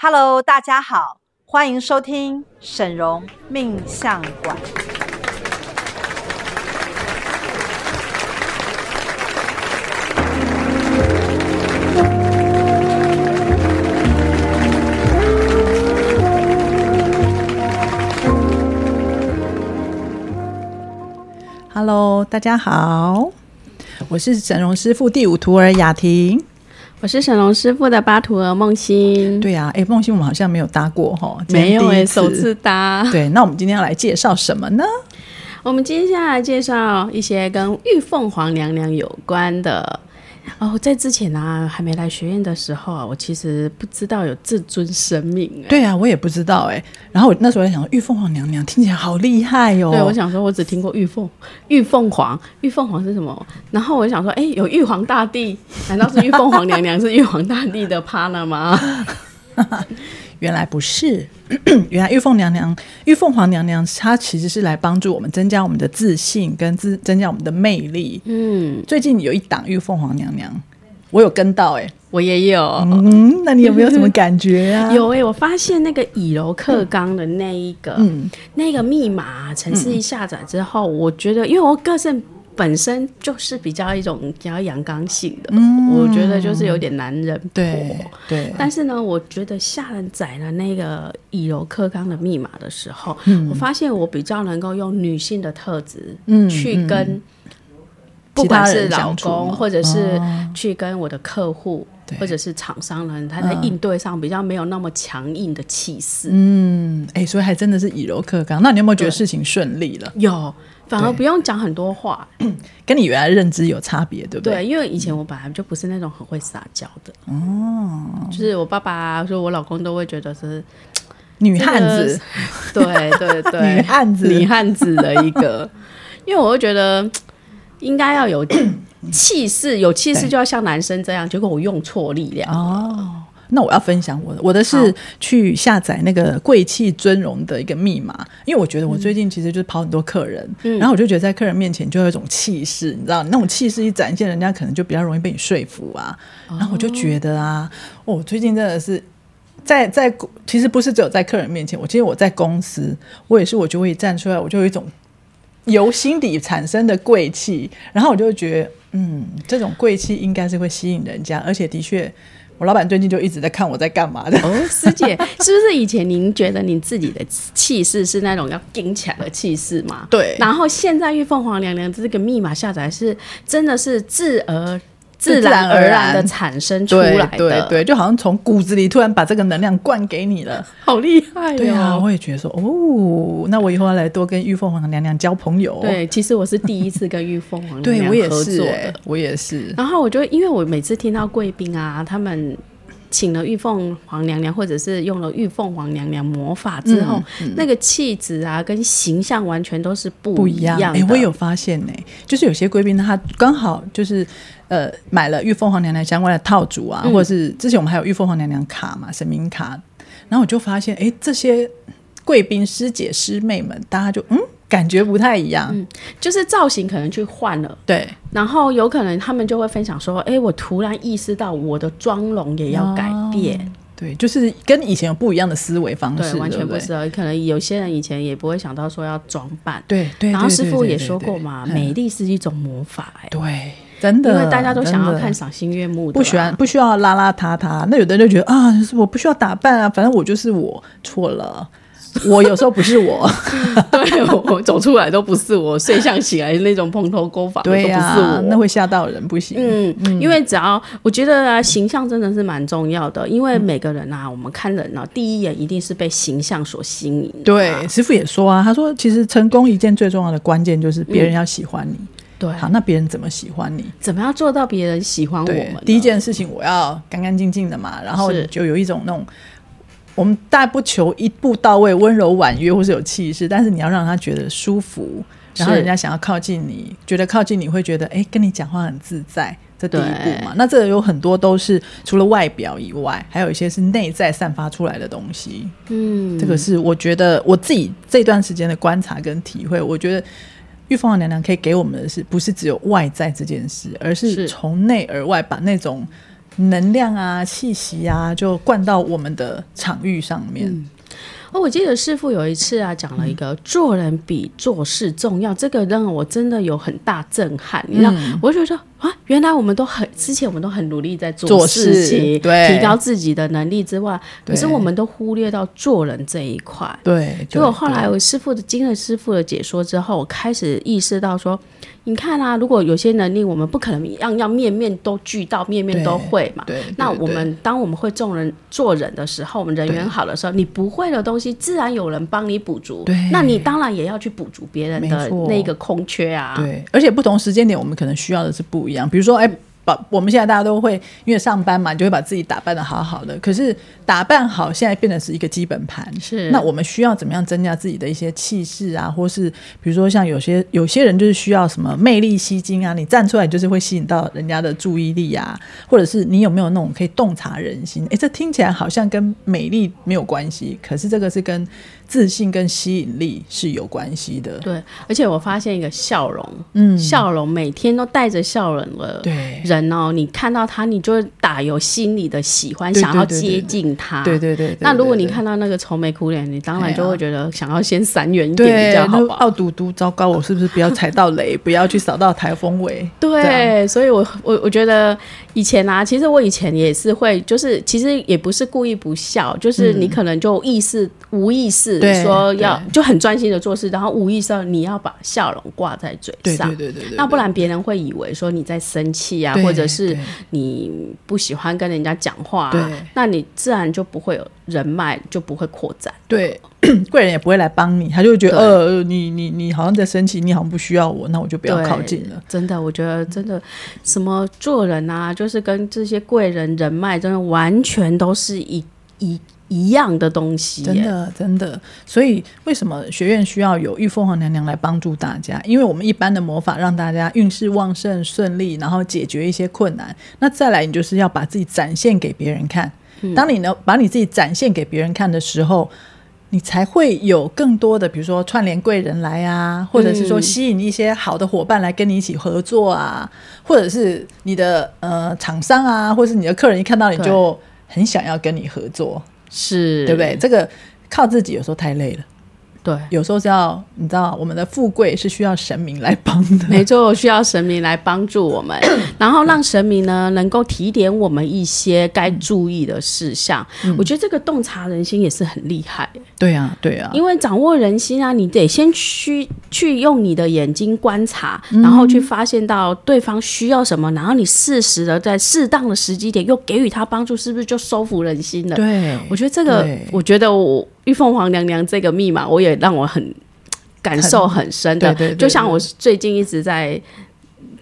Hello，大家好，欢迎收听沈嵘命相馆。Hello，大家好，我是沈嵘师傅第五徒儿雅婷，我是沈龙师傅的巴图尔梦欣。对呀、啊，哎，梦欣我们好像没有搭过哈，没有哎，首次搭。对，那我们今天要来介绍什么呢？我们接下来介绍一些跟玉凤凰娘娘有关的。哦，在之前啊，还没来学院的时候啊，我其实不知道有至尊神明。对啊，我也不知道哎。然后我那时候在想，玉凤凰娘娘听起来好厉害哟、哦。对，我想说，我只听过玉凤、玉凤凰、玉凤凰是什么？然后我就想说，哎，有玉皇大帝，难道是玉凤凰娘娘是玉皇大帝的 partner 吗？原来不是，原来玉凤娘娘、玉凤凰娘娘，她其实是来帮助我们增加我们的自信，跟自增加我们的魅力。嗯，最近有一档玉凤凰娘娘，我有跟到、欸，哎，我也有。嗯，那你有没有什么感觉啊？有哎、欸，我发现那个以柔克刚的那一个，嗯，那个密码程式一下载之后，嗯、我觉得，因为我个性。本身就是比较一种比较阳刚性的，嗯，我觉得就是有点男人婆，对，对。但是呢，我觉得下人载了那个以柔克刚的密码的时候，嗯，我发现我比较能够用女性的特质，嗯，去跟不管是老公，或者是去跟我的客户，或者是厂商人，他在应对上比较没有那么强硬的气势，嗯，哎，所以还真的是以柔克刚。那你有没有觉得事情顺利了？有。反而不用讲很多话，跟你原来认知有差别，对不对？对，因为以前我本来就不是那种很会撒娇的，哦，就是我爸爸说我老公都会觉得是女汉子，对对对，女汉子，女汉子的一个，因为我会觉得应该要有气势，有气势就要像男生这样，结果我用错力量哦。那我要分享我的，我的是去下载那个贵气尊荣的一个密码，因为我觉得我最近其实就是跑很多客人，嗯、然后我就觉得在客人面前就有一种气势，你知道，那种气势一展现，人家可能就比较容易被你说服啊。然后我就觉得啊，哦，我最近真的是在在，其实不是只有在客人面前，我其实我在公司，我也是，我就会站出来，我就有一种由心底产生的贵气，然后我就觉得，嗯，这种贵气应该是会吸引人家，而且的确。我老板最近就一直在看我在干嘛的。哦，师姐，是不是以前您觉得您自己的气势是那种要顶起来的气势嘛？对。然后现在玉凤凰娘娘这个密码下载是真的是自而。自然而然的产生出来的，对对对，就好像从骨子里突然把这个能量灌给你了，好厉害哦！对啊，我也觉得说，哦，那我以后要来多跟玉凤凰娘娘交朋友。对，其实我是第一次跟玉凤凰 娘娘合作的，欸、我也是。然后我就因为我每次听到贵宾啊，他们。请了玉凤凰娘娘，或者是用了玉凤凰娘娘魔法之后，嗯嗯、那个气质啊，跟形象完全都是不一样的。哎、欸，我有发现呢、欸，就是有些贵宾他刚好就是呃买了玉凤凰娘娘相关的套组啊，嗯、或者是之前我们还有玉凤凰娘娘卡嘛，神明卡，然后我就发现，哎、欸，这些贵宾师姐师妹们，大家就嗯。感觉不太一样，嗯，就是造型可能去换了，对，然后有可能他们就会分享说，哎，我突然意识到我的妆容也要改变，哦，对，就是跟以前有不一样的思维方式，对，完全不是，可能有些人以前也不会想到说要装扮，对对，然后师傅也说过嘛，美丽是一种魔法，哎，对，真的，因为大家都想要看赏心悦目的，不喜欢不需要邋邋遢遢，那有的人就觉得啊，我不需要打扮啊，反正我就是我，错了。我有时候不是我，对，我走出来都不是我，睡相起来那种蓬头垢发，对呀、啊，那会吓到人，不行。嗯，嗯，因为只要我觉得啊，形象真的是蛮重要的，因为每个人啊，我们看人啊，第一眼一定是被形象所吸引。对，师傅也说啊，他说其实成功一件最重要的关键就是别人要喜欢你。嗯、对，好，那别人怎么喜欢你？怎么样做到别人喜欢我们？第一件事情我要干干净净的嘛，然后就有一种那种。我们大不求一步到位、温柔婉约或是有气势，但是你要让他觉得舒服，然后人家想要靠近你，觉得靠近你会觉得哎，跟你讲话很自在。这第一步嘛，那这有很多都是除了外表以外，还有一些是内在散发出来的东西。嗯，这个是我觉得我自己这段时间的观察跟体会。我觉得玉凤凰娘娘可以给我们的是不是只有外在这件事，而是从内而外把那种。能量啊、气息啊，就灌到我们的场域上面。嗯哦，我记得师傅有一次啊，讲了一个做人比做事重要，嗯、这个让我真的有很大震撼。你知道，嗯、我就觉得啊，原来我们都很之前我们都很努力在做事情，对，提高自己的能力之外，可是我们都忽略到做人这一块。对，结果后来我师傅的经了师傅的解说之后，我开始意识到说。你看啊，如果有些能力，我们不可能样样面面都俱到，面面都会嘛。那我们当我们会众人做人的时候，我们人缘好的时候，你不会的东西，自然有人帮你补足。对。那你当然也要去补足别人的那个空缺啊。对。而且不同时间点，我们可能需要的是不一样。比如说，哎。我们现在大家都会因为上班嘛，你就会把自己打扮的好好的。可是打扮好，现在变得是一个基本盘。是，那我们需要怎么样增加自己的一些气势啊？或是比如说像有些有些人就是需要什么魅力吸睛啊？你站出来就是会吸引到人家的注意力啊？或者是你有没有那种可以洞察人心？诶，这听起来好像跟美丽没有关系，可是这个是跟。自信跟吸引力是有关系的，对，而且我发现一个笑容，嗯，笑容每天都带着笑容的人哦，你看到他，你就会打有心里的喜欢，想要接近他，对对对。那如果你看到那个愁眉苦脸，你当然就会觉得想要先闪远一点比较好吧。傲嘟嘟，糟糕，我是不是不要踩到雷，不要去扫到台风尾？对，所以我我我觉得以前啊，其实我以前也是会，就是其实也不是故意不笑，就是你可能就意识无意识。对说要就很专心的做事，然后无意识你要把笑容挂在嘴上，对对对对，对，那不然别人会以为说你在生气啊，或者是你不喜欢跟人家讲话，啊，那你自然就不会有人脉，就不会扩展。对，贵人也不会来帮你，他就会觉得呃，你你你好像在生气，你好像不需要我，那我就不要靠近了。真的，我觉得真的什么做人啊，就是跟这些贵人人脉，真的完全都是一一。一样的东西，真的真的。所以为什么学院需要有玉凤凰娘娘来帮助大家？因为我们一般的魔法让大家运势旺盛顺利，然后解决一些困难。那再来，你就是要把自己展现给别人看。嗯、当你呢把你自己展现给别人看的时候，你才会有更多的，比如说串联贵人来啊，或者是说吸引一些好的伙伴来跟你一起合作啊，或者是你的呃厂商啊，或者是你的客人一看到你就很想要跟你合作。是对不对？这个靠自己有时候太累了。对，有时候是要你知道，我们的富贵是需要神明来帮的。没错，需要神明来帮助我们，然后让神明呢能够提点我们一些该注意的事项。嗯、我觉得这个洞察人心也是很厉害。对啊，对啊，因为掌握人心啊，你得先去去用你的眼睛观察，然后去发现到对方需要什么，然后你适时的在适当的时机点又给予他帮助，是不是就收服人心了？对，我觉得这个，我觉得我。玉凤凰娘娘这个密码，我也让我很感受很深的。对对对对，就像我最近一直在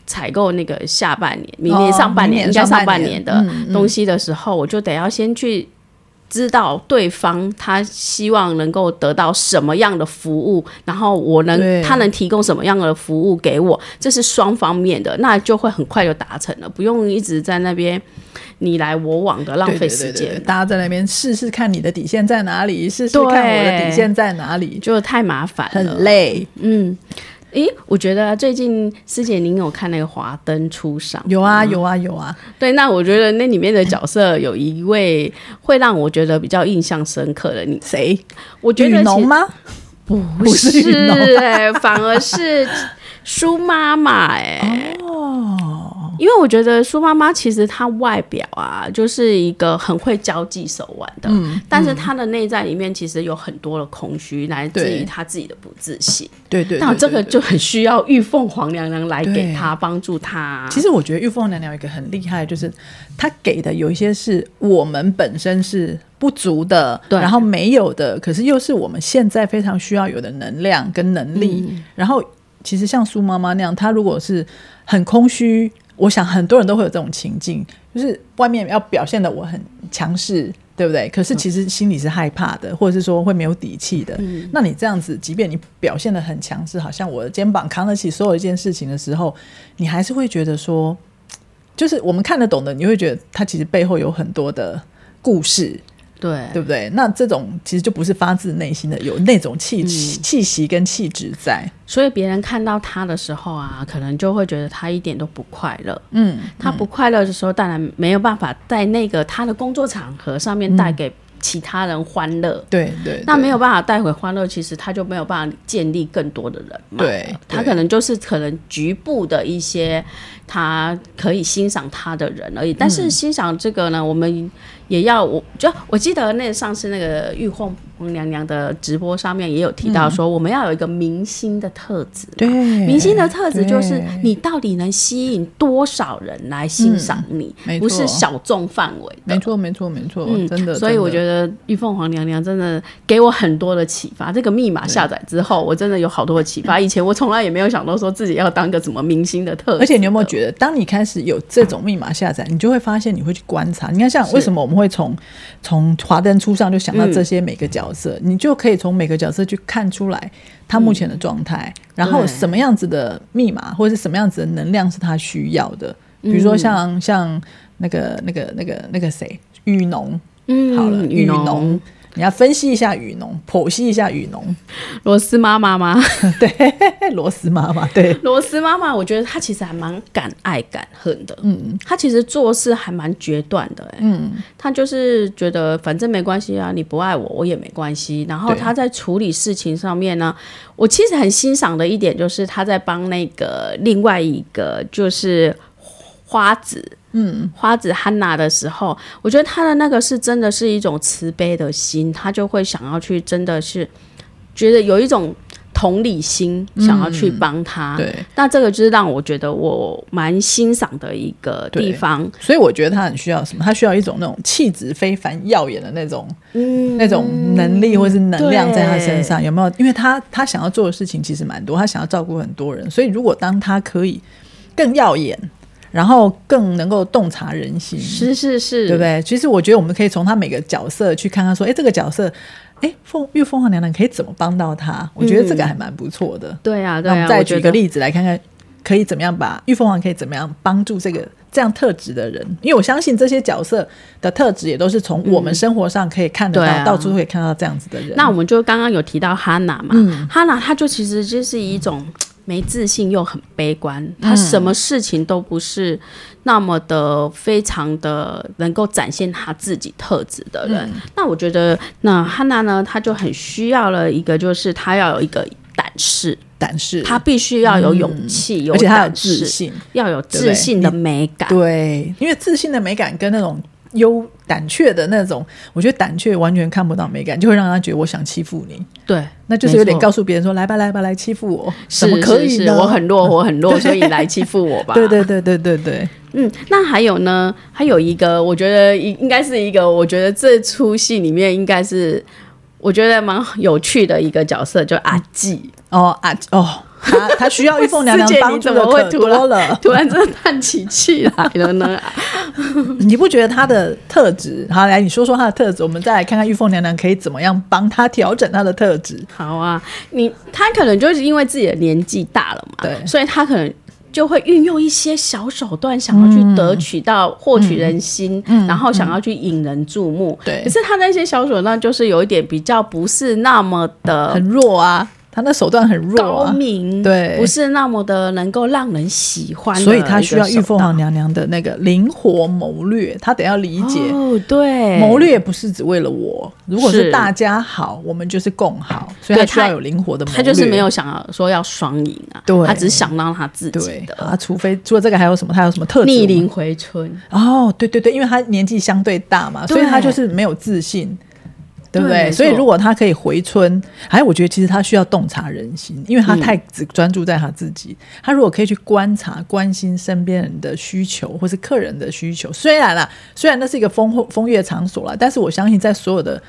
采购那个下半年、明年上半年、应该上半年的东西的时候，我就得要先去知道对方他希望能够得到什么样的服务，然后我能他能提供什么样的服务给我，这是双方面的，那就会很快就达成了，不用一直在那边。你来我往的浪费时间，大家在那边试试看你的底线在哪里，试试看我的底线在哪里，就太麻烦了，很累。嗯，诶，我觉得最近师姐您有看那个《华灯初上》？有啊，有啊，有啊。对，那我觉得那里面的角色有一位会让我觉得比较印象深刻的，你谁？我觉得雨农吗？不 是，哎，反而是 舒妈妈，哎。哦。因为我觉得苏妈妈其实她外表啊，就是一个很会交际手腕的，嗯、但是她的内在里面其实有很多的空虚，来自于她自己的不自信。对对，那这个就很需要玉凤凰娘娘来给她帮助她。其实我觉得玉凤娘娘有一个很厉害，就是她给的有一些是我们本身是不足的，对然后没有的，可是又是我们现在非常需要有的能量跟能力。嗯、然后其实像苏妈妈那样，她如果是很空虚。我想很多人都会有这种情境，就是外面要表现的我很强势，对不对？可是其实心里是害怕的，或者是说会没有底气的。嗯、那你这样子，即便你表现的很强势，好像我的肩膀扛得起所有一件事情的时候，你还是会觉得说，就是我们看得懂的，你会觉得他其实背后有很多的故事。对，对不对？那这种其实就不是发自内心的，有那种气、嗯、气息跟气质在。所以别人看到他的时候啊，可能就会觉得他一点都不快乐。嗯，他不快乐的时候，当然没有办法在那个他的工作场合上面带给其他人欢乐。嗯、对，对对，那没有办法带回欢乐，其实他就没有办法建立更多的人嘛。对，对他可能就是可能局部的一些他可以欣赏他的人而已。但是欣赏这个呢，我们。也要我就我记得那上次那个玉凤娘娘的直播上面也有提到说，我们要有一个明星的特质。对，明星的特质就是你到底能吸引多少人来欣赏你，不是小众范围。没错，没错，没错，嗯，真的。所以我觉得玉凤凰娘娘真的给我很多的启发。这个密码下载之后，我真的有好多的启发。以前我从来也没有想到说自己要当个什么明星的特质。而且你有没有觉得，当你开始有这种密码下载，你就会发现你会去观察。你看，像为什么我们会从从华灯初上就想到这些每个角色，嗯、你就可以从每个角色去看出来他目前的状态，嗯、然后什么样子的密码或者是什么样子的能量是他需要的。比如说像像那个那个那个那个谁，雨农，嗯，好了，雨农。你要分析一下雨农，剖析一下雨农，螺丝妈妈吗？对，螺丝妈妈，对，螺丝妈妈，我觉得她其实还蛮敢爱敢恨的，嗯，她其实做事还蛮决断的，欸，嗯，她就是觉得反正没关系啊，你不爱我，我也没关系。然后她在处理事情上面呢，我其实很欣赏的一点就是她在帮那个另外一个就是花子。嗯，花子汉娜的时候，我觉得他的那个是真的是一种慈悲的心，他就会想要去，真的是觉得有一种同理心，想要去帮他。嗯、对，那这个就是让我觉得我蛮欣赏的一个地方。所以我觉得他很需要什么？他需要一种那种气质非凡、耀眼的那种，嗯，那种能力或是能量在他身上，有没有？因为他他想要做的事情其实蛮多，他想要照顾很多人，所以如果当他可以更耀眼。然后更能够洞察人心，是是是，对不对？其实我觉得我们可以从他每个角色去看看，说，哎，这个角色，哎，凤玉凤凰娘娘可以怎么帮到他？我觉得这个还蛮不错的。对啊，对啊。那我们再举个例子来看看，可以怎么样把玉凤凰可以怎么样帮助这个这样特质的人？因为我相信这些角色的特质也都是从我们生活上可以看得到，到处可以看到这样子的人。那我们就刚刚有提到哈娜嘛，哈娜她就其实就是一种。没自信又很悲观，他什么事情都不是那么的非常的能够展现他自己特质的人。嗯、那我觉得，那汉娜呢，他就很需要了一个，就是他要有一个胆识，胆识，他必须要有勇气，而且他有自信，要有自信的美感。对，对，因为自信的美感跟那种。有胆怯的那种，我觉得胆怯完全看不到美感，就会让他觉得我想欺负你。对，那就是有点告诉别人说：“来吧，来吧，来欺负我，怎么可以呢？我很弱，我很弱，所以来欺负我吧。”对对对对对对。嗯，那还有呢？还有一个，我觉得应应该是一个，我觉得这出戏里面应该是我觉得蛮有趣的一个角色，就阿季、嗯、哦，阿哦。他他需要玉凤娘娘帮助的可多了，突然真的叹起气来了呢。你不觉得他的特质？好，来你说说他的特质，我们再来看看玉凤娘娘可以怎么样帮他调整他的特质。好啊，你他可能就是因为自己的年纪大了嘛，对，所以他可能就会运用一些小手段，想要去得取到获、嗯、取人心，嗯、然后想要去引人注目。对、嗯，可是他那些小手段就是有一点比较不是那么的很弱啊。他那手段很弱、啊，高明，对，不是那么的能够让人喜欢，所以他需要玉凤凰娘娘的那个灵活谋略，他得要理解。哦，对，谋略不是只为了我，如果是大家好，我们就是共好，所以他需要有灵活的谋略，他就是没有想要说要双赢啊，对，他只是想让他自己的，啊，除非除了这个还有什么？他有什么特质？逆龄回春。哦，对对对，因为他年纪相对大嘛，所以他就是没有自信。对不对？对，所以如果他可以回村，还我觉得其实他需要洞察人心，因为他太只专注在他自己。嗯、他如果可以去观察、关心身边人的需求，或是客人的需求，虽然啦，虽然那是一个风风月场所啦，但是我相信在所有的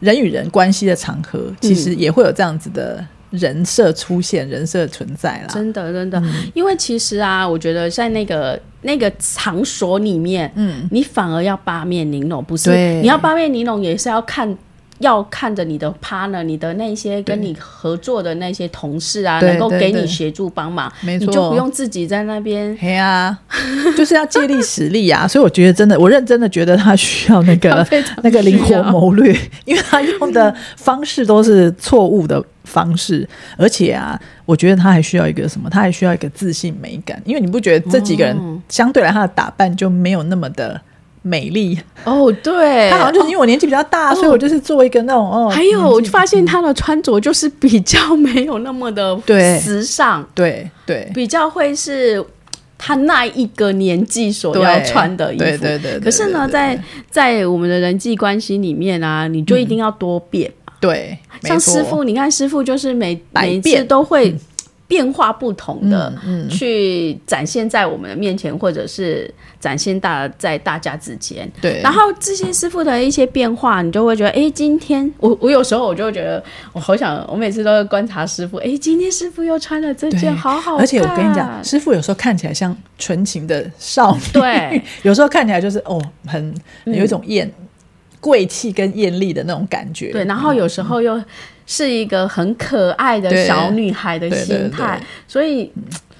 人与人关系的场合，其实也会有这样子的人设出现、嗯、人设存在啦。真的，真的，嗯、因为其实啊，我觉得在那个那个场所里面，嗯，你反而要八面玲珑，不是？你要八面玲珑，也是要看。要看着你的 partner，你的那些跟你合作的那些同事啊，能够给你协助帮忙，没错，你就不用自己在那边。嘿啊，就是要借力使力啊！所以我觉得真的，我认真的觉得他需要那个 那个灵活谋略，因为他用的方式都是错误的方式，而且啊，我觉得他还需要一个什么？他还需要一个自信美感，因为你不觉得这几个人相对来他的打扮就没有那么的。美丽哦，对，他好像就是因为我年纪比较大，哦，所以我就是做一个那种哦。还有，我就发现他的穿着就是比较没有那么的 时尚，对对，比较会是他那一个年纪所要穿的衣服。对对对。可是呢，在在我们的人际关系里面啊，你就一定要多变嘛。对，像师傅，你看师傅就是每每一次都会。变化不同的，去展现在我们的面前，嗯嗯、或者是展现大在大家之间。对，然后这些师傅的一些变化，你就会觉得，哎，今天我我有时候我就会觉得，我好想，我每次都会观察师傅，哎，今天师傅又穿了这件，好好看。而且我跟你讲，师傅有时候看起来像纯情的少女，对，有时候看起来就是哦，很有一种艳贵气跟艳丽的那种感觉。对，然后有时候又。是一个很可爱的小女孩的心态，所以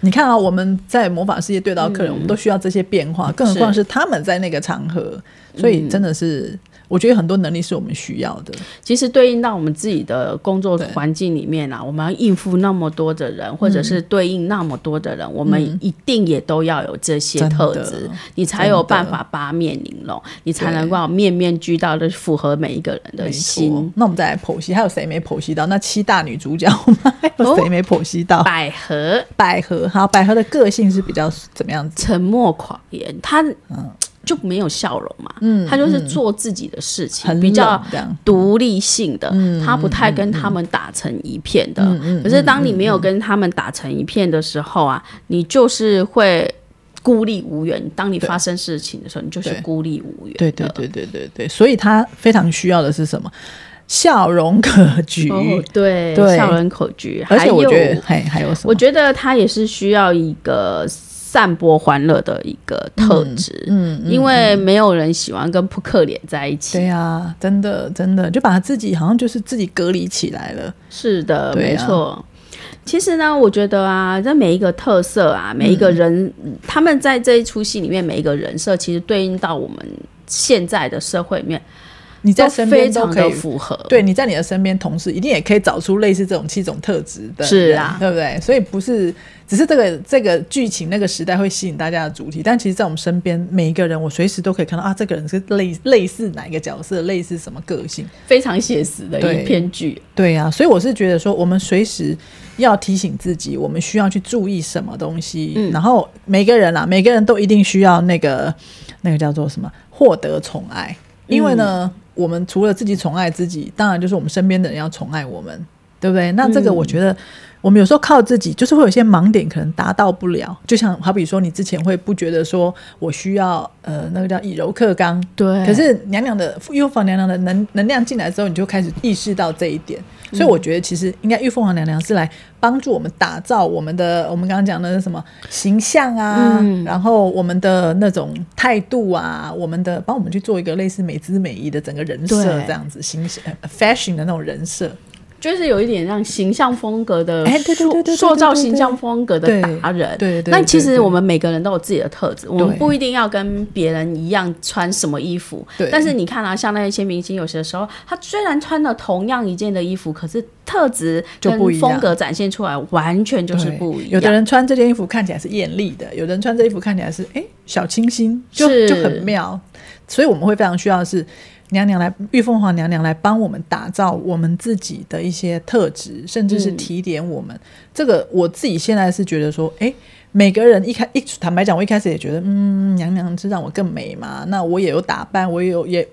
你看啊，我们在魔法世界对到客人，嗯，我们都需要这些变化，更何况是他们在那个场合，所以真的是。我觉得很多能力是我们需要的。其实对应到我们自己的工作环境里面啊，我们要应付那么多的人，或者是对应那么多的人，嗯、我们一定也都要有这些特质，你才有办法八面玲珑，你才能够面面俱到的符合每一个人的心。那我们再来剖析，还有谁没剖析到？那七大女主角，我们还有谁没剖析到？哦、百合，百合，好，百合的个性是比较怎么样子？沉默寡言，她嗯。就没有笑容嘛，嗯，他就是做自己的事情，嗯、比较独立性的，他不太跟他们打成一片的。嗯、可是当你没有跟他们打成一片的时候啊，嗯、你就是会孤立无援。当你发生事情的时候，你就是孤立无援。对对对对对对，所以他非常需要的是什么？笑容可掬。哦、对，对，笑容可掬。而且我觉得还还有什么？我觉得他也是需要一个。散播欢乐的一个特质，嗯，嗯，因为没有人喜欢跟扑克脸在一起。对呀、啊，真的真的就把他自己好像就是自己隔离起来了。是的，啊、没错。其实呢，我觉得啊，这每一个特色啊，每一个人，嗯、他们在这一出戏里面每一个人设，其实对应到我们现在的社会里面。你在身边都可以符合，对，你在你的身边，同事一定也可以找出类似这种七种特质的，是啊，对不对？所以不是只是这个这个剧情那个时代会吸引大家的主题，但其实，在我们身边每一个人，我随时都可以看到啊，这个人是类类似哪一个角色，类似什么个性，非常写实的一篇剧。对呀、啊，所以我是觉得说，我们随时要提醒自己，我们需要去注意什么东西。嗯，然后每个人啊，每个人都一定需要那个那个叫做什么，获得宠爱，因为呢。嗯我们除了自己宠爱自己，当然就是我们身边的人要宠爱我们，对不对？那这个我觉得，我们有时候靠自己，就是会有些盲点，可能达到不了。就像好比说，你之前会不觉得说我需要呃那个叫以柔克刚，对。可是娘娘的玉凤凰娘娘的能能量进来之后，你就开始意识到这一点。所以我觉得，其实应该玉凤凰娘娘是来帮助我们打造我们的，我们刚刚讲的什么形象啊，嗯、然后我们的那种态度啊，我们的帮我们去做一个类似美姿美仪的整个人设这样子，形象 fashion 的那种人设。就是有一点让形象风格的，哎，对对对对，塑造形象风格的达人。对对。那其实我们每个人都有自己的特质，我们不一定要跟别人一样穿什么衣服。对。但是你看啊，像那些明星，有些时候他虽然穿了同样一件的衣服，可是特质跟风格展现出来完全就是不一样。有的人穿这件衣服看起来是艳丽的，有的人穿这衣服看起来是哎小清新，就就很妙。所以我们会非常需要的是。娘娘来，玉凤凰娘娘来帮我们打造我们自己的一些特质，甚至是提点我们。嗯、这个我自己现在是觉得说，哎，每个人一开一坦白讲，我一开始也觉得，嗯，娘娘是让我更美嘛。那我也有打扮，我也有也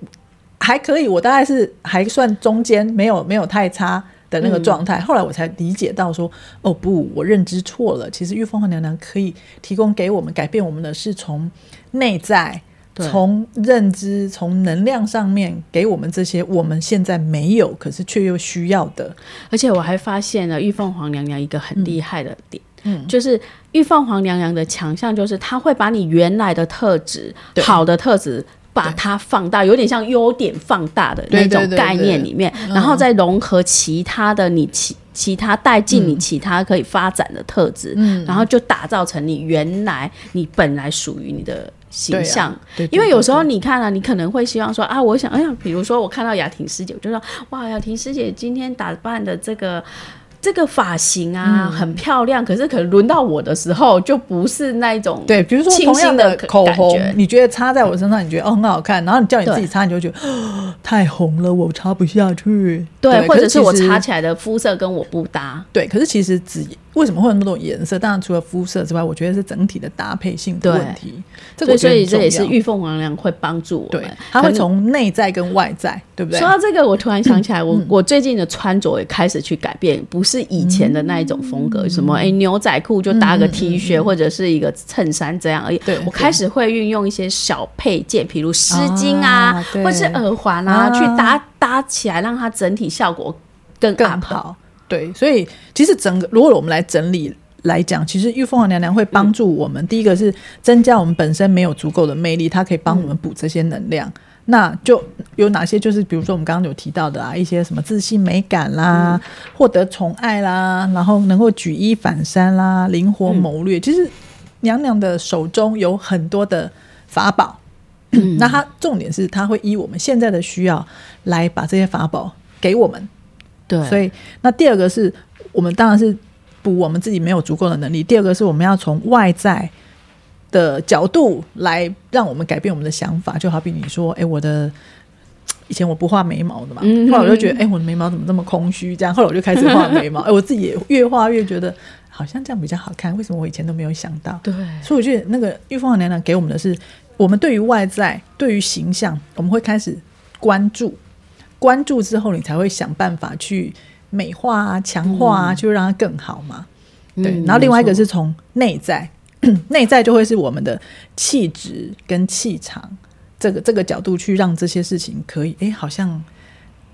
还可以，我大概是还算中间，没有没有太差的那个状态。嗯、后来我才理解到说，哦不，我认知错了。其实玉凤凰娘娘可以提供给我们改变我们的是从内在。从认知、从能量上面给我们这些我们现在没有，可是却又需要的。而且我还发现了玉凤凰娘娘一个很厉害的点，嗯，就是玉凤凰娘娘的强项就是她会把你原来的特质、好的特质把它放大，有点像优点放大的那种概念里面，然后再融合其他的你其其他带进你其他可以发展的特质，嗯，然后就打造成你原来你本来属于你的形象。啊、对对对对，因为有时候你看了、啊，你可能会希望说啊，我想哎呀，比如说我看到雅婷师姐，我就说哇，雅婷师姐今天打扮的这个。这个发型啊，嗯、很漂亮，可是可能轮到我的时候就不是那种对，比如说同样的口红，你觉得擦在我身上，你觉得哦很好看，然后你叫你自己擦，你就觉得太红了，我擦不下去。对，对或者是我擦起来的肤色跟我不搭。对，可是其实只。为什么会有那么多颜色？当然，除了肤色之外，我觉得是整体的搭配性的问题。这个所以这也是玉凤娘娘会帮助我们，它会从内在跟外在，对不对？说到这个，我突然想起来，我、嗯、我最近的穿着也开始去改变，不是以前的那一种风格，嗯、什么哎牛仔裤就搭个 T 恤、嗯、或者是一个衬衫这样而已。对，我开始会运用一些小配件，比如丝巾啊，啊或者是耳环啊，啊去搭搭起来，让它整体效果更更好。对，所以其实整个，如果我们来整理来讲，其实玉凤凰娘娘会帮助我们。嗯、第一个是增加我们本身没有足够的魅力，它可以帮我们补这些能量。嗯、那就有哪些？就是比如说我们刚刚有提到的啊，一些什么自信美感啦，嗯、获得宠爱啦，然后能够举一反三啦，灵活谋略。嗯、其实娘娘的手中有很多的法宝，嗯、那她重点是她会依我们现在的需要来把这些法宝给我们。对，所以那第二个是我们当然是补我们自己没有足够的能力。第二个是我们要从外在的角度来让我们改变我们的想法。就好比你说，哎、欸，我的以前我不画眉毛的嘛，后来我就觉得，哎、欸，我的眉毛怎么这么空虚？这样，后来我就开始画眉毛。哎、欸，我自己也越画越觉得好像这样比较好看。为什么我以前都没有想到？对，所以我觉得那个玉凤娘娘给我们的是，我们对于外在、对于形象，我们会开始关注。关注之后，你才会想办法去美化啊、强化啊，就让它更好嘛。嗯、对，然后另外一个是从内在，内、嗯、在就会是我们的气质跟气场，这个这个角度去让这些事情可以，哎，好像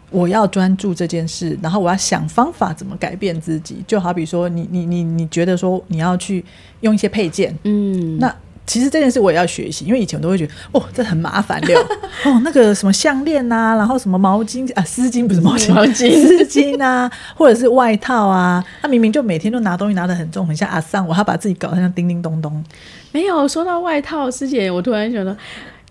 我要专注这件事，然后我要想方法怎么改变自己。就好比说你，你你你你觉得说你要去用一些配件，嗯，那。其实这件事我也要学习，因为以前我都会觉得哦，这很麻烦的 哦，那个什么项链啊，然后什么毛巾啊，丝巾不是毛巾，毛 巾丝巾啊，或者是外套啊，他明明就每天都拿东西拿得很重，很像阿桑，我还把自己搞得像叮叮咚咚。没有说到外套，师姐，我突然觉得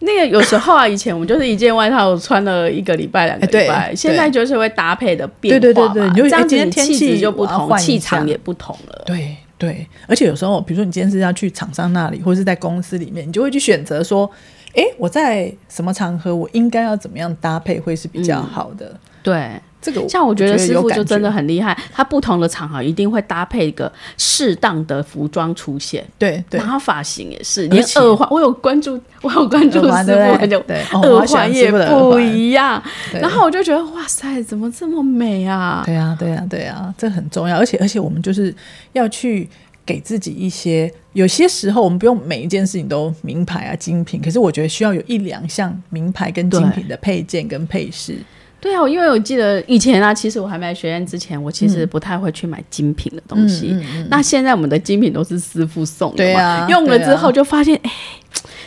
那个有时候啊，以前我们就是一件外套穿了一个礼拜、两个礼拜，现在就是会搭配的变化，对对对对，你这样子你气质就不同，气场也不同了，对。对，而且有时候，比如说你今天是要去厂商那里，或者是在公司里面，你就会去选择说，哎，我在什么场合，我应该要怎么样搭配会是比较好的？嗯、对，这个像我觉得师傅就真的很厉害，他不同的场合一定会搭配一个适当的服装出现。对对，然后发型也是，连耳环，我有关注，我有关注师傅，就对，耳环也不一样。然后我就觉得哇塞，怎么这么美啊？对啊，对啊，对啊，这很重要。而且而且我们就是要去。给自己一些，有些时候我们不用每一件事情都名牌啊、精品，可是我觉得需要有一两项名牌跟精品的配件跟配饰。对啊，因为我记得以前啊，其实我还没来学院之前，我其实不太会去买精品的东西。嗯嗯嗯、那现在我们的精品都是师傅送的嘛，对啊，用了之后就发现，哎、啊，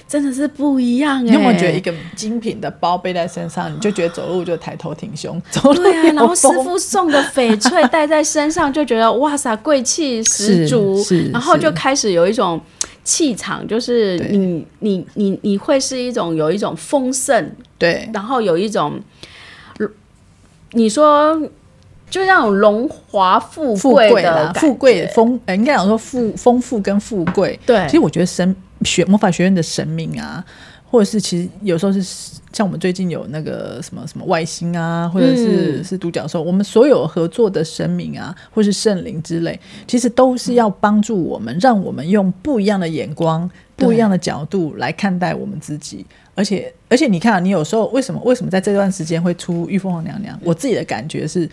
真的是不一样哎、欸。你有没有觉得一个精品的包背在身上，你就觉得走路就抬头挺胸？走路对啊，然后师傅送的翡翠戴在身上，就觉得哇塞，贵气十足。然后就开始有一种气场，就是你你你你会是一种有一种丰盛，对，然后有一种。你说，就那种荣华富贵的富贵丰，应该讲说富丰富跟富贵。对，其实我觉得神学魔法学院的神明啊，或者是其实有时候是像我们最近有那个什么什么外星啊，或者是、嗯、是独角兽，我们所有合作的神明啊，或是圣灵之类，其实都是要帮助我们，让我们用不一样的眼光、不一样的角度来看待我们自己。而且，而且，你看啊，你有时候为什么为什么在这段时间会出玉凤凰娘娘？我自己的感觉是，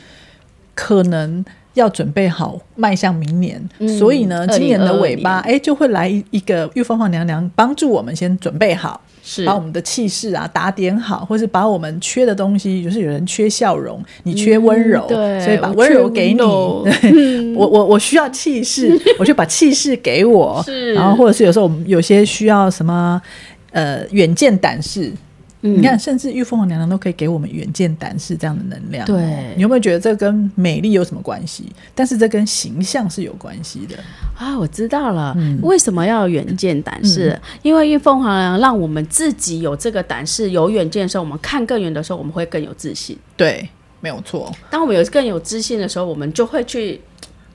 可能要准备好迈向明年，嗯、所以呢，今年的尾巴，哎，就会来一个玉凤凰娘娘帮助我们先准备好，是把我们的气势啊打点好，或是把我们缺的东西，就是有人缺笑容，你缺温柔，嗯、对，所以把温柔给你。我 我我，我需要气势，我就把气势给我。是，然后或者是有时候我们有些需要什么。呃，远见胆识，你看，甚至玉凤凰娘娘都可以给我们远见胆识这样的能量。对，你有没有觉得这跟美丽有什么关系？但是这跟形象是有关系的啊！我知道了，嗯、为什么要远见胆识？嗯、因为玉凤凰娘娘让我们自己有这个胆识、有远见的时候，我们看更远的时候，我们会更有自信。对，没有错。当我们有更有自信的时候，我们就会去。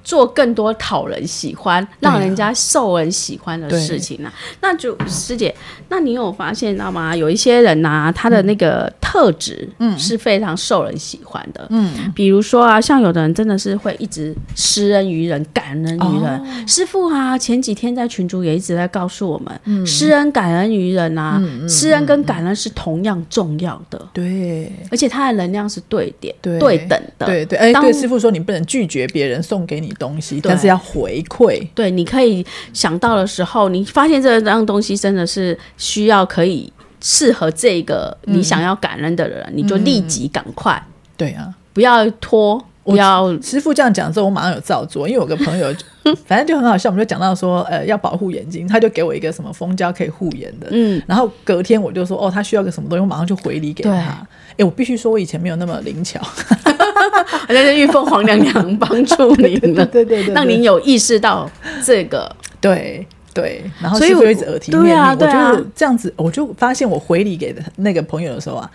做更多讨人喜欢、让人家受人喜欢的事情呢、啊？那就师姐，那你有发现到吗？有一些人呐、啊，他的那个特质，嗯，是非常受人喜欢的，嗯，比如说啊，像有的人真的是会一直施恩于人、感恩于人。哦、师傅啊，前几天在群主也一直在告诉我们，嗯、施恩感恩于人啊，嗯、施恩跟感恩是同样重要的，对，而且他的能量是对点、对，对等的，对对。哎，对，师傅说你不能拒绝别人送给你东西，但是要回馈。对，你可以想到的时候，你发现这样东西真的是需要可以适合这个你想要感恩的人，嗯、你就立即赶快。对啊，不要拖，不要。师傅这样讲之后，我马上有照做，因为我个朋友，反正就很好笑，我们就讲到说，呃，要保护眼睛，他就给我一个什么蜂胶可以护眼的，嗯，然后隔天我就说，哦，他需要个什么东西，我马上就回礼给他。哎对，我必须说，我以前没有那么灵巧。好像是玉凤凰娘娘帮助 您了，对对对，让您有意识到这个，对对，然后所以我就一直耳提面命，我就这样子，我就发现我回礼给那个朋友的时候啊，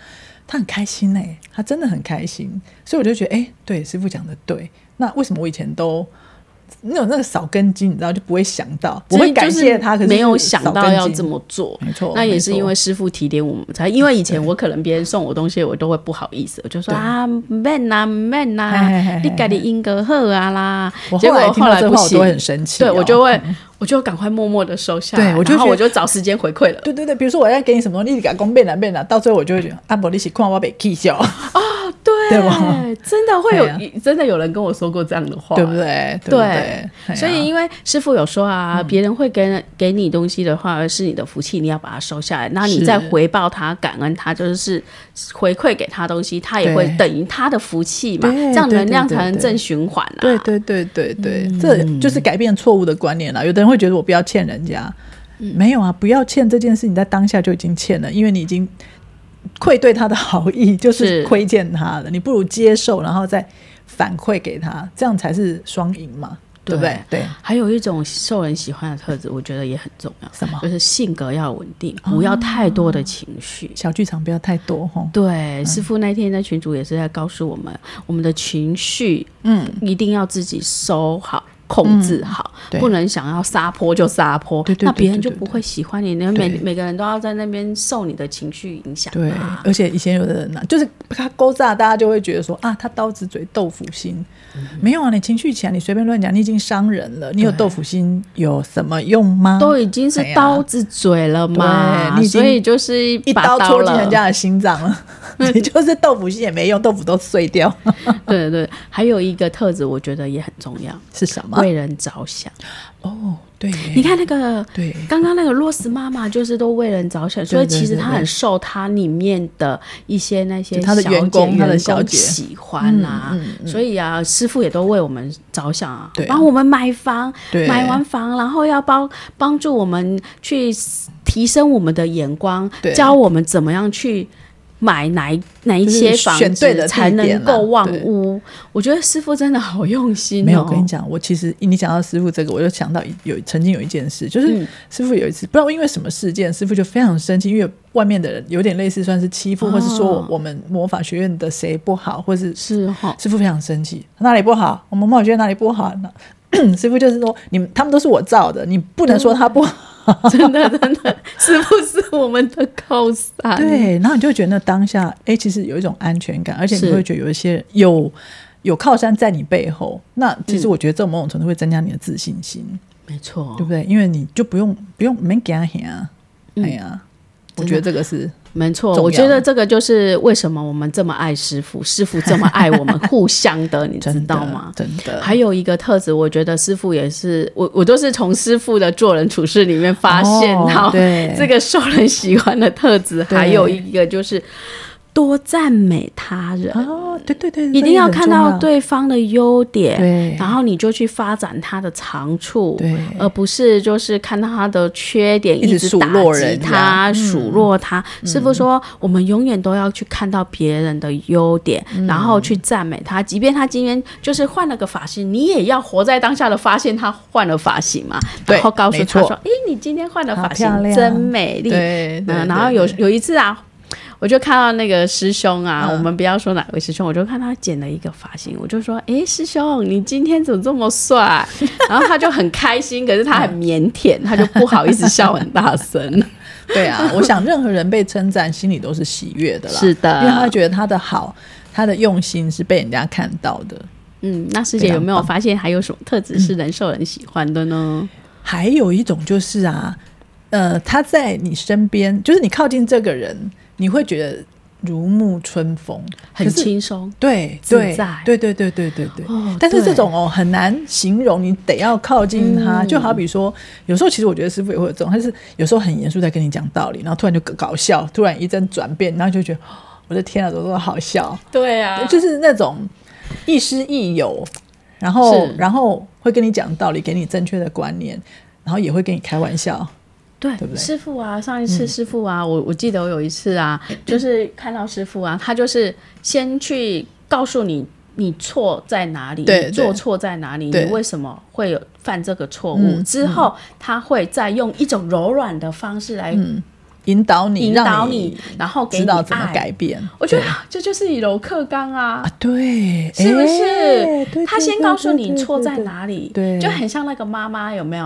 他很开心哎、欸，他真的很开心，所以我就觉得哎、对，师傅讲的对，那为什么我以前都？那种那个少根筋，你知道就不会想到，我会感谢他，可是没有想到要这么做。没错，那也是因为师傅提点我们才。因为以前我可能别人送我东西，我都会不好意思，我就说啊，man 啊，man 啊，你改的英格赫啊啦。结果后来不行，我很生气，对我就会，我就赶快默默的收下，对我就我就找时间回馈了。对对对，比如说我要给你什么东西，你给讲变啊变啊，到最后我就会觉得你是看我被气笑啊。对，真的会有，真的有人跟我说过这样的话，对不对？对，所以因为师傅有说啊，别人会给给你东西的话，是你的福气，你要把它收下来，那你再回报他，感恩他，就是回馈给他东西，他也会等于他的福气嘛，这样能量才能正循环啊。对对对对对，这就是改变错误的观念了。有的人会觉得我不要欠人家，没有啊，不要欠这件事，你在当下就已经欠了，因为你已经。愧对他的好意，就是亏欠他的，你不如接受，然后再反馈给他，这样才是双赢嘛，对，不对？对。还有一种受人喜欢的特质，我觉得也很重要，什么？就是性格要稳定，不要太多的情绪，小剧场不要太多，哈。对，嗯、师傅那天在群主也是在告诉我们，我们的情绪，嗯，一定要自己收好。控制好，不能想要撒泼就撒泼，那别人就不会喜欢你。你每每个人都要在那边受你的情绪影响。对，而且以前有的人呢，就是他勾诈，大家就会觉得说啊，他刀子嘴豆腐心。没有啊，你情绪起来，你随便乱讲，你已经伤人了。你有豆腐心有什么用吗？都已经是刀子嘴了嘛，所以就是一刀戳进人家的心脏了。你就是豆腐心也没用，豆腐都碎掉。对对，还有一个特质，我觉得也很重要，是什么？为人着想。哦，对，你看那个，对，刚刚那个洛斯妈妈就是都为人着想，所以其实她很受她里面的一些那些她的员工、她的小姐喜欢啊。所以啊，师傅也都为我们着想啊，帮我们买房，买完房然后要帮帮助我们去提升我们的眼光，教我们怎么样去。买哪哪一些房子才能够旺屋？我觉得师傅真的好用心。没有，我跟你讲，我其实你讲到师傅这个，我就想到有曾经有一件事，就是师傅有一次不知道因为什么事件，师傅就非常生气，因为外面的人有点类似算是欺负，或是说我们魔法学院的谁不好，或是是哈，师傅非常生气，哪里不好？我们魔法学院哪里不好呢？师傅就是说，你们他们都是我造的，你不能说他不好。真的，真的，是不是我们的靠山。对，然后你就觉得那当下，哎、欸，其实有一种安全感，而且你会觉得有一些有有靠山在你背后。那其实我觉得这某种程度会增加你的自信心。没错，对不对？因为你就不用不用没给他钱啊，哎呀、嗯，我觉得这个是。没错，我觉得这个就是为什么我们这么爱师傅，师傅这么爱我们，互相的，你知道吗？真的。真的还有一个特质，我觉得师傅也是，我我都是从师傅的做人处事里面发现到，这个受人喜欢的特质。还有一个就是多赞美他人。哦，对对对，一定要看到对方的优点，对，然后你就去发展他的长处，对，而不是就是看到他的缺点，一直数落人他，数落他。师傅说，我们永远都要去看到别人的优点，然后去赞美他，即便他今天就是换了个发型，你也要活在当下的发现他换了发型嘛，然后告诉他说：“哎，你今天换了发型，真美丽。”对，然后有有一次啊。我就看到那个师兄啊，嗯、我们不要说哪位师兄，我就看他剪了一个发型，我就说：“哎，师兄，你今天怎么这么帅？” 然后他就很开心，可是他很腼腆，他就不好意思笑很大声。对啊，我想任何人被称赞，心里都是喜悦的啦。是的，因为他觉得他的好，他的用心是被人家看到的。嗯，那师姐有没有发现还有什么特质是能受人喜欢的呢？嗯、还有一种就是啊，呃，他在你身边，就是你靠近这个人。你会觉得如沐春风，很轻松，对，自在，对，对，对，对，对，对，对。但是这种哦，很难形容，你得要靠近他。就好比说，有时候其实我觉得师傅也会有这种，他是有时候很严肃在跟你讲道理，然后突然就搞笑，突然一阵转变，然后就觉得我的天啊，怎么这么好笑？对啊，就是那种亦师亦友，然后然后会跟你讲道理，给你正确的观念，然后也会跟你开玩笑。对，对对？师傅啊，上一次师傅啊，嗯、我我记得我有一次啊，就是看到师傅啊，他就是先去告诉你你错在哪里，对你做错在哪里，你为什么会有犯这个错误，对之后他会再用一种柔软的方式来。嗯引导你，引导你，然后给你知道怎么改变。我觉得这就是以柔克刚啊，对，是不是？他先告诉你错在哪里，对，就很像那个妈妈有没有？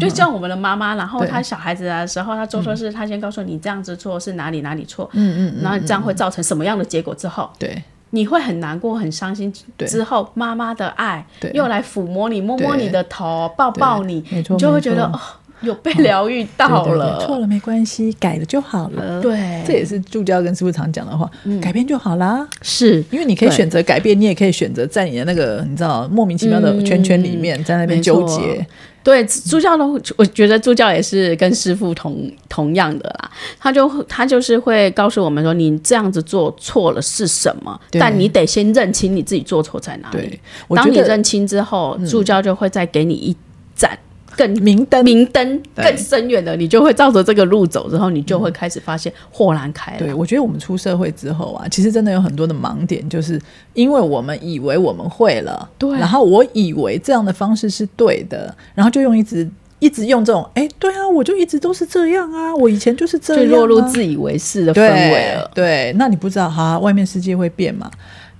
就像我们的妈妈，然后他小孩子的时候，他做错事，他先告诉你这样子做是哪里哪里错，嗯嗯，然后这样会造成什么样的结果之后，对，你会很难过很伤心。之后妈妈的爱又来抚摸你，摸摸你的头，抱抱你，你就会觉得哦。有被疗愈到了，错了没关系，改了就好了。对，这也是助教跟师傅常讲的话，改变就好啦。是因为你可以选择改变，你也可以选择在你的那个你知道莫名其妙的圈圈里面，在那边纠结。对，助教的，我觉得助教也是跟师傅同同样的啦。他就他就是会告诉我们说，你这样子做错了是什么，但你得先认清你自己做错在哪里。当你认清之后，助教就会再给你一盏。更明灯，明灯更深远的，你就会照着这个路走，之后你就会开始发现豁然开朗。对，我觉得我们出社会之后啊，其实真的有很多的盲点，就是因为我们以为我们会了，对，然后我以为这样的方式是对的，然后就用一直一直用这种，哎，对啊，我就一直都是这样啊，我以前就是这样，就落入自以为是的氛围了。对，那你不知道哈，外面世界会变嘛？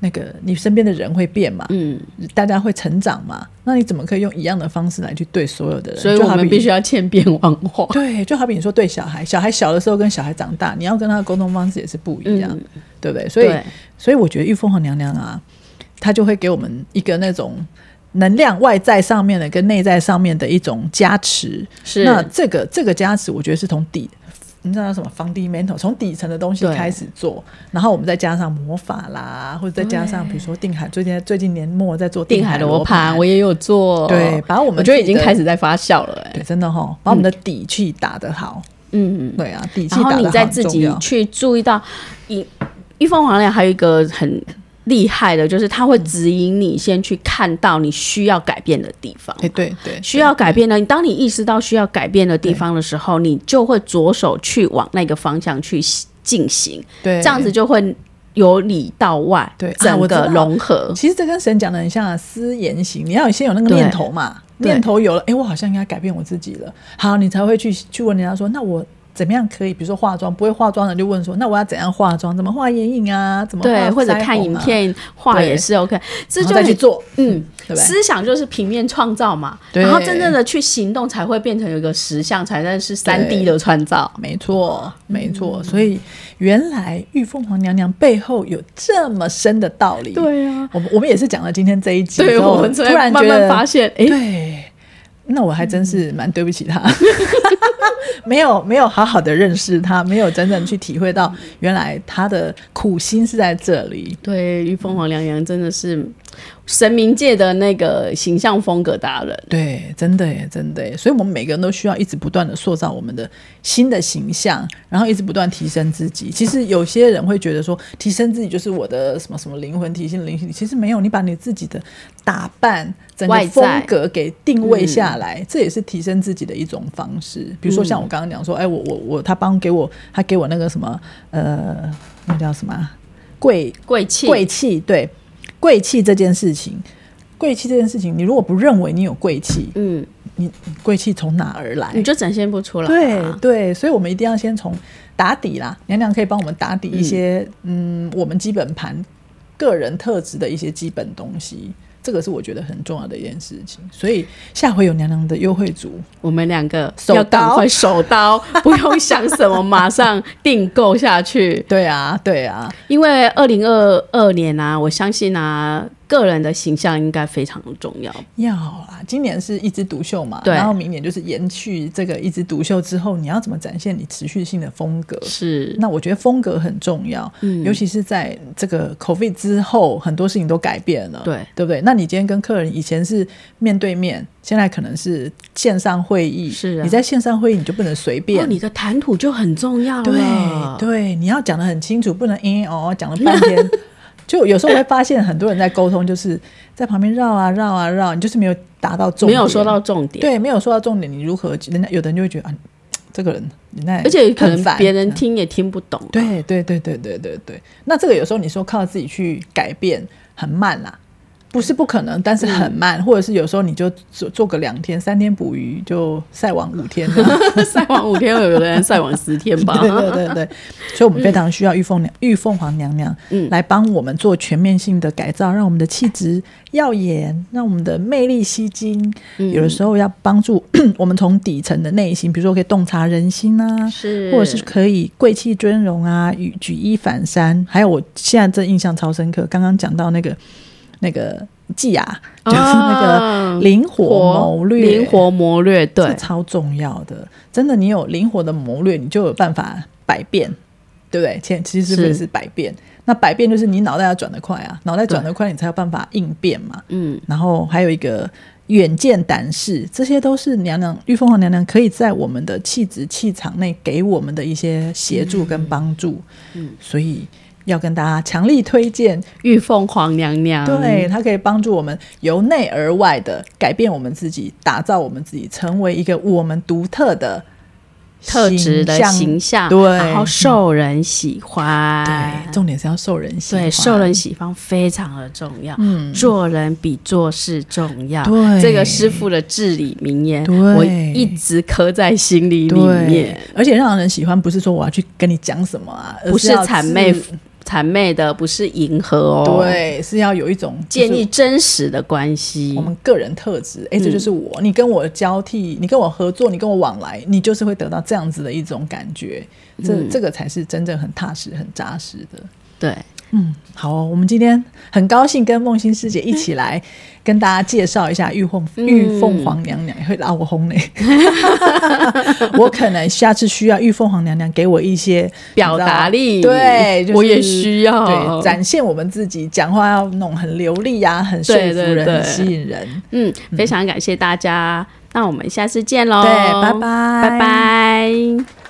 那个你身边的人会变嘛？嗯，大家会成长嘛？那你怎么可以用一样的方式来去对所有的人？所以我们必须要千变万化。对，就好比你说对小孩，小孩小的时候跟小孩长大，你要跟他的沟通方式也是不一样，嗯、对不对？所以，所以我觉得玉凤凰娘娘啊，她就会给我们一个那种能量外在上面的跟内在上面的一种加持。是，那这个这个加持，我觉得是从底。你知道什么 fundamental 从底层的东西开始做，然后我们再加上魔法啦，或者再加上比如说定海，最近最近年末在做定海罗盘，我也有做。对，把我们我觉得已经开始在发酵了，欸，对，真的哈，把我们的底气打得好。嗯嗯，对啊，底气打得好。然后你再自己去注意到，一玉凤凰娘还有一个很。厉害的就是他会指引你先去看到你需要改变的地方。对对对，需要改变的，你当你意识到需要改变的地方的时候，你就会着手去往那个方向去进行。对，这样子就会由里到外，对，整个融合。其实这跟神讲的很像啊，思言行，你要先有那个念头嘛，念头有了，哎，我好像应该改变我自己了，好，你才会去去问人家说，那我。怎么样可以？比如说化妆，不会化妆的就问说：“那我要怎样化妆？怎么画眼影啊？怎么对？或者看影片画也是 OK。这就再去做，嗯，对对思想就是平面创造嘛。然后真正的去行动，才会变成一个实像，才算是三 D 的创造。没错，没错。嗯、所以原来玉凤凰娘娘背后有这么深的道理。对啊，我们我们也是讲了今天这一集，对，我们突然慢慢发现，哎。对那我还真是蛮对不起他，没有没有好好的认识他，没有真正去体会到原来他的苦心是在这里。对，于凤凰良阳真的是。神明界的那个形象风格达人，对，真的耶，真的耶。所以，我们每个人都需要一直不断的塑造我们的新的形象，然后一直不断提升自己。其实，有些人会觉得说，提升自己就是我的什么什么灵魂提升灵性。其实没有，你把你自己的打扮、整个风格给定位下来，嗯、这也是提升自己的一种方式。比如说，像我刚刚讲说，哎，我我我，他帮给我，他给我那个什么，呃，那叫什么贵贵气贵气，对。贵气这件事情，贵气这件事情，你如果不认为你有贵气，嗯，你贵气从哪而来？你就展现不出来。对对，所以我们一定要先从打底啦。娘娘可以帮我们打底一些，嗯，嗯，我们基本盘、个人特质的一些基本东西。这个是我觉得很重要的一件事情，所以下回有娘娘的优惠组，我们两个要赶快手刀，不用想什么，马上订购下去。对啊，对啊，因为二零二二年啊，我相信啊。个人的形象应该非常重要。要啊，今年是一枝独秀嘛，对，然后明年就是延续这个一枝独秀之后，你要怎么展现你持续性的风格？是，那我觉得风格很重要，嗯，尤其是在这个 COVID 之后，很多事情都改变了，对，对不对？那你今天跟客人以前是面对面，现在可能是线上会议，是啊，你在线上会议你就不能随便，哦，你的谈吐就很重要了，对对，你要讲的很清楚，不能嗯哦讲了半天。就有时候会发现很多人在沟通，就是在旁边绕啊绕啊绕，你就是没有达到重点，没有说到重点，对，没有说到重点，你如何？人家有的人就会觉得啊，这个人你那，而且可能别人听也听不懂，啊。对对对对对对对，那这个有时候你说靠自己去改变很慢啦。不是不可能，但是很慢，嗯、或者是有时候你就做做个两天、三天捕鱼，就晒网五天。晒网五天，有的人晒网十天吧。对对对对，所以我们非常需要玉凤娘、玉凤凰娘娘来帮我们做全面性的改造，让我们的气质耀眼，让我们的魅力吸睛。嗯、有的时候要帮助 我们从底层的内心，比如说可以洞察人心啊，是，或者是可以贵气尊荣啊，举举一反三。还有我现在这印象超深刻，刚刚讲到那个。那个技啊，就是那个灵活谋略，灵活谋略，对，超重要的。真的，你有灵活的谋略，你就有办法百变，对不对？其其实是不是是百变？那百变就是你脑袋要转得快啊，脑袋转得快，你才有办法应变嘛。嗯，然后还有一个远见胆识，这些都是娘娘玉凤凰娘娘可以在我们的气质气场内给我们的一些协助跟帮助。嗯，所以。要跟大家强力推荐玉凤凰娘娘，对，它可以帮助我们由内而外的改变我们自己，打造我们自己，成为一个我们独特的特质的形象，对，然后受人喜欢。对，重点是要受人喜欢，对，受人喜欢非常的重要。嗯，做人比做事重要。对，这个师傅的至理名言，我一直刻在心里里面。而且让人喜欢，不是说我要去跟你讲什么啊，不是谄媚。谄媚的不是迎合哦，对，是要有一种建立真实的关系。我们个人特质，哎、欸，这就是我。嗯、你跟我交替，你跟我合作，你跟我往来，你就是会得到这样子的一种感觉。这、嗯、这个才是真正很踏实、很扎实的。对。嗯，好、哦，我们今天很高兴跟梦欣师姐一起来跟大家介绍一下玉凤、嗯、玉凤凰娘娘，会拉我红呢。我可能下次需要玉凤凰娘娘给我一些表达力，对，就是、我也需要。对展现我们自己，讲话要弄很流利呀、啊，很说服人，对对对，很吸引人。嗯，非常感谢大家，那我们下次见喽，对，拜拜，拜拜。